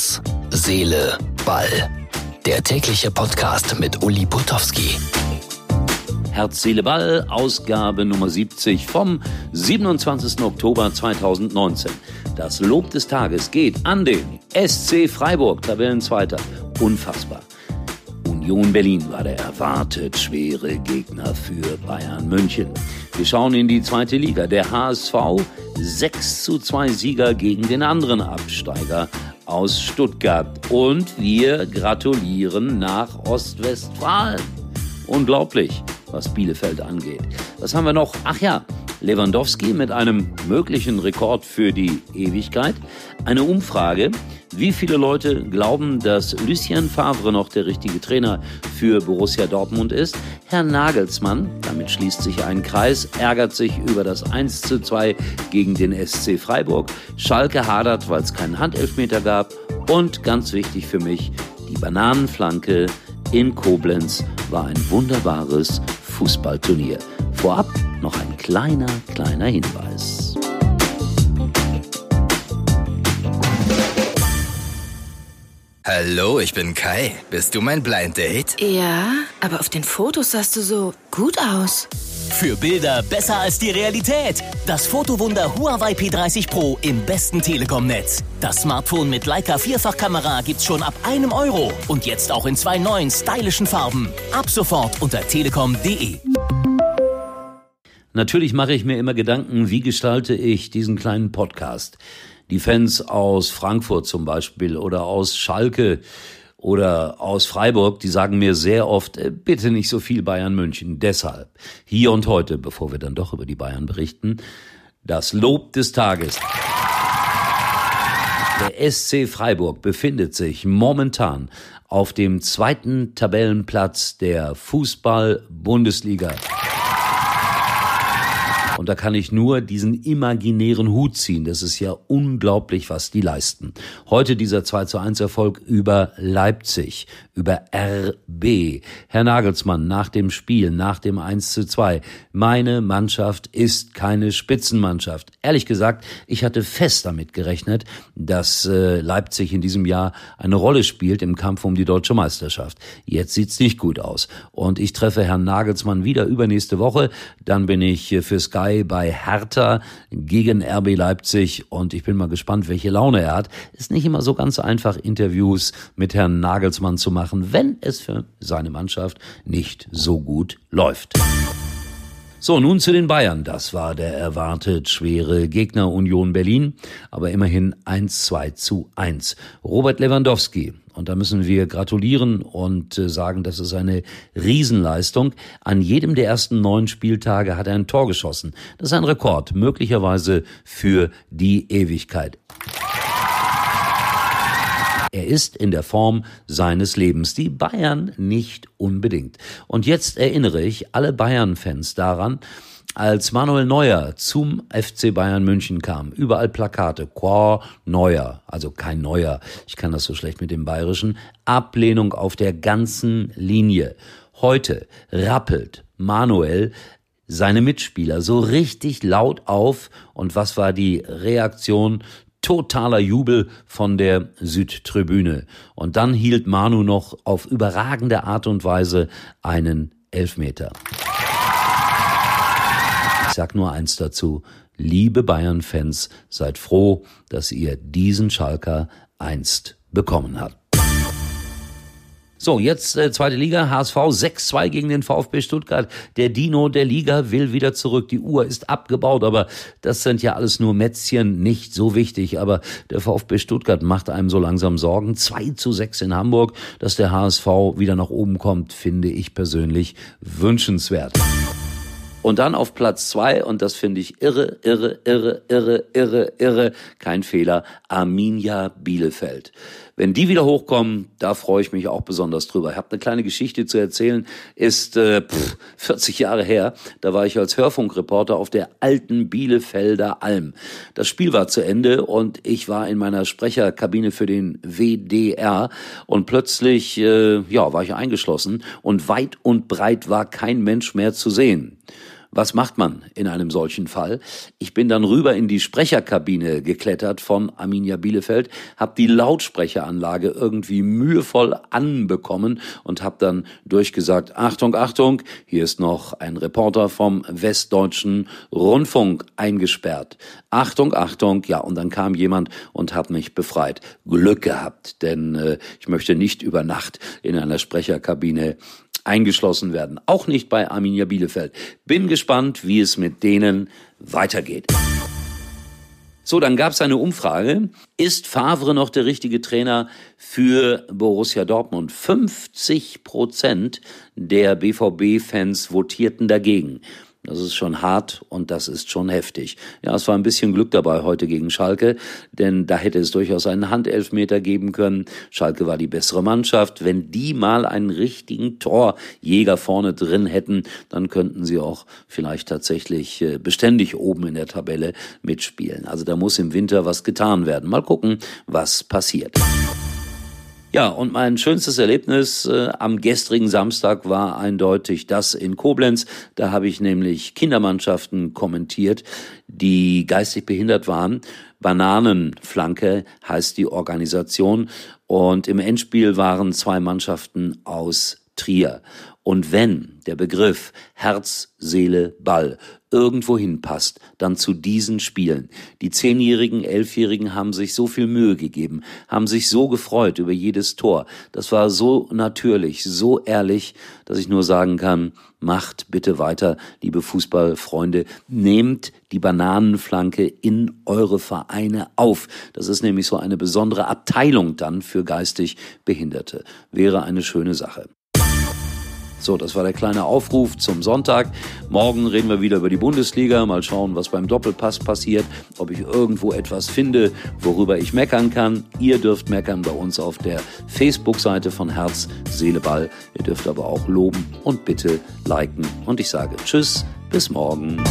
Herz, Seele, Ball. Der tägliche Podcast mit Uli Putowski. Herz, Seele, Ball, Ausgabe Nummer 70 vom 27. Oktober 2019. Das Lob des Tages geht an den SC Freiburg, Tabellenzweiter. Unfassbar. Union Berlin war der erwartet schwere Gegner für Bayern München. Wir schauen in die zweite Liga. Der HSV 6 zu 2 Sieger gegen den anderen Absteiger aus Stuttgart. Und wir gratulieren nach Ostwestfalen. Unglaublich, was Bielefeld angeht. Was haben wir noch? Ach ja, Lewandowski mit einem möglichen Rekord für die Ewigkeit. Eine Umfrage. Wie viele Leute glauben, dass Lucien Favre noch der richtige Trainer für Borussia Dortmund ist? Herr Nagelsmann, damit schließt sich ein Kreis, ärgert sich über das 1 zu 2 gegen den SC Freiburg. Schalke hadert, weil es keinen Handelfmeter gab. Und ganz wichtig für mich, die Bananenflanke in Koblenz war ein wunderbares Fußballturnier. Vorab noch ein kleiner, kleiner Hinweis. Hallo, ich bin Kai. Bist du mein Blind Date? Ja, aber auf den Fotos sahst du so gut aus. Für Bilder besser als die Realität. Das Fotowunder Huawei P30 Pro im besten Telekom-Netz. Das Smartphone mit Leica Vierfachkamera gibt's schon ab einem Euro. Und jetzt auch in zwei neuen stylischen Farben. Ab sofort unter telekom.de. Natürlich mache ich mir immer Gedanken, wie gestalte ich diesen kleinen Podcast. Die Fans aus Frankfurt zum Beispiel oder aus Schalke oder aus Freiburg, die sagen mir sehr oft, äh, bitte nicht so viel Bayern München. Deshalb, hier und heute, bevor wir dann doch über die Bayern berichten, das Lob des Tages. Der SC Freiburg befindet sich momentan auf dem zweiten Tabellenplatz der Fußball-Bundesliga. Und da kann ich nur diesen imaginären Hut ziehen. Das ist ja unglaublich, was die leisten. Heute dieser 2 zu 1 Erfolg über Leipzig, über RB. Herr Nagelsmann, nach dem Spiel, nach dem 1 zu 2. Meine Mannschaft ist keine Spitzenmannschaft. Ehrlich gesagt, ich hatte fest damit gerechnet, dass äh, Leipzig in diesem Jahr eine Rolle spielt im Kampf um die deutsche Meisterschaft. Jetzt sieht's nicht gut aus. Und ich treffe Herrn Nagelsmann wieder übernächste Woche. Dann bin ich äh, für Sky Sky bei Hertha gegen RB Leipzig und ich bin mal gespannt, welche Laune er hat. Ist nicht immer so ganz einfach, Interviews mit Herrn Nagelsmann zu machen, wenn es für seine Mannschaft nicht so gut läuft. So, nun zu den Bayern. Das war der erwartet schwere Gegner Union Berlin, aber immerhin 1-2 zu 1. Robert Lewandowski und da müssen wir gratulieren und äh, sagen, das ist eine Riesenleistung. An jedem der ersten neun Spieltage hat er ein Tor geschossen. Das ist ein Rekord, möglicherweise für die Ewigkeit. Ist in der Form seines Lebens. Die Bayern nicht unbedingt. Und jetzt erinnere ich alle Bayern-Fans daran, als Manuel Neuer zum FC Bayern München kam, überall Plakate, Qua Neuer, also kein Neuer, ich kann das so schlecht mit dem Bayerischen, Ablehnung auf der ganzen Linie. Heute rappelt Manuel seine Mitspieler so richtig laut auf und was war die Reaktion? Totaler Jubel von der Südtribüne. Und dann hielt Manu noch auf überragende Art und Weise einen Elfmeter. Ich sag nur eins dazu. Liebe Bayern-Fans, seid froh, dass ihr diesen Schalker einst bekommen habt. So, jetzt äh, zweite Liga, HSV 6-2 gegen den VfB Stuttgart. Der Dino der Liga will wieder zurück. Die Uhr ist abgebaut, aber das sind ja alles nur Mätzchen, nicht so wichtig. Aber der VfB Stuttgart macht einem so langsam Sorgen. 2 zu 6 in Hamburg, dass der HSV wieder nach oben kommt, finde ich persönlich wünschenswert. Und dann auf Platz zwei, und das finde ich irre, irre, irre, irre, irre, irre, kein Fehler, Arminia Bielefeld. Wenn die wieder hochkommen, da freue ich mich auch besonders drüber. Ich habe eine kleine Geschichte zu erzählen, ist äh, pff, 40 Jahre her. Da war ich als Hörfunkreporter auf der alten Bielefelder Alm. Das Spiel war zu Ende und ich war in meiner Sprecherkabine für den WDR und plötzlich äh, ja, war ich eingeschlossen und weit und breit war kein Mensch mehr zu sehen. Was macht man in einem solchen Fall? Ich bin dann rüber in die Sprecherkabine geklettert von Arminia Bielefeld, habe die Lautsprecheranlage irgendwie mühevoll anbekommen und habe dann durchgesagt, Achtung, Achtung, hier ist noch ein Reporter vom Westdeutschen Rundfunk eingesperrt. Achtung, Achtung, ja, und dann kam jemand und hat mich befreit. Glück gehabt, denn äh, ich möchte nicht über Nacht in einer Sprecherkabine eingeschlossen werden. Auch nicht bei Arminia Bielefeld. Bin gespannt, wie es mit denen weitergeht. So, dann gab es eine Umfrage. Ist Favre noch der richtige Trainer für Borussia Dortmund? 50 Prozent der BVB-Fans votierten dagegen. Das ist schon hart und das ist schon heftig. Ja, es war ein bisschen Glück dabei heute gegen Schalke, denn da hätte es durchaus einen Handelfmeter geben können. Schalke war die bessere Mannschaft. Wenn die mal einen richtigen Torjäger vorne drin hätten, dann könnten sie auch vielleicht tatsächlich äh, beständig oben in der Tabelle mitspielen. Also da muss im Winter was getan werden. Mal gucken, was passiert. Ja, und mein schönstes Erlebnis äh, am gestrigen Samstag war eindeutig das in Koblenz. Da habe ich nämlich Kindermannschaften kommentiert, die geistig behindert waren. Bananenflanke heißt die Organisation. Und im Endspiel waren zwei Mannschaften aus Trier. Und wenn der Begriff Herz, Seele, Ball irgendwo hinpasst, dann zu diesen Spielen. Die Zehnjährigen, Elfjährigen haben sich so viel Mühe gegeben, haben sich so gefreut über jedes Tor. Das war so natürlich, so ehrlich, dass ich nur sagen kann, macht bitte weiter, liebe Fußballfreunde, nehmt die Bananenflanke in eure Vereine auf. Das ist nämlich so eine besondere Abteilung dann für geistig Behinderte. Wäre eine schöne Sache. So, das war der kleine Aufruf zum Sonntag. Morgen reden wir wieder über die Bundesliga. Mal schauen, was beim Doppelpass passiert. Ob ich irgendwo etwas finde, worüber ich meckern kann. Ihr dürft meckern bei uns auf der Facebook-Seite von Herz, Seele, Ball. Ihr dürft aber auch loben und bitte liken. Und ich sage Tschüss, bis morgen.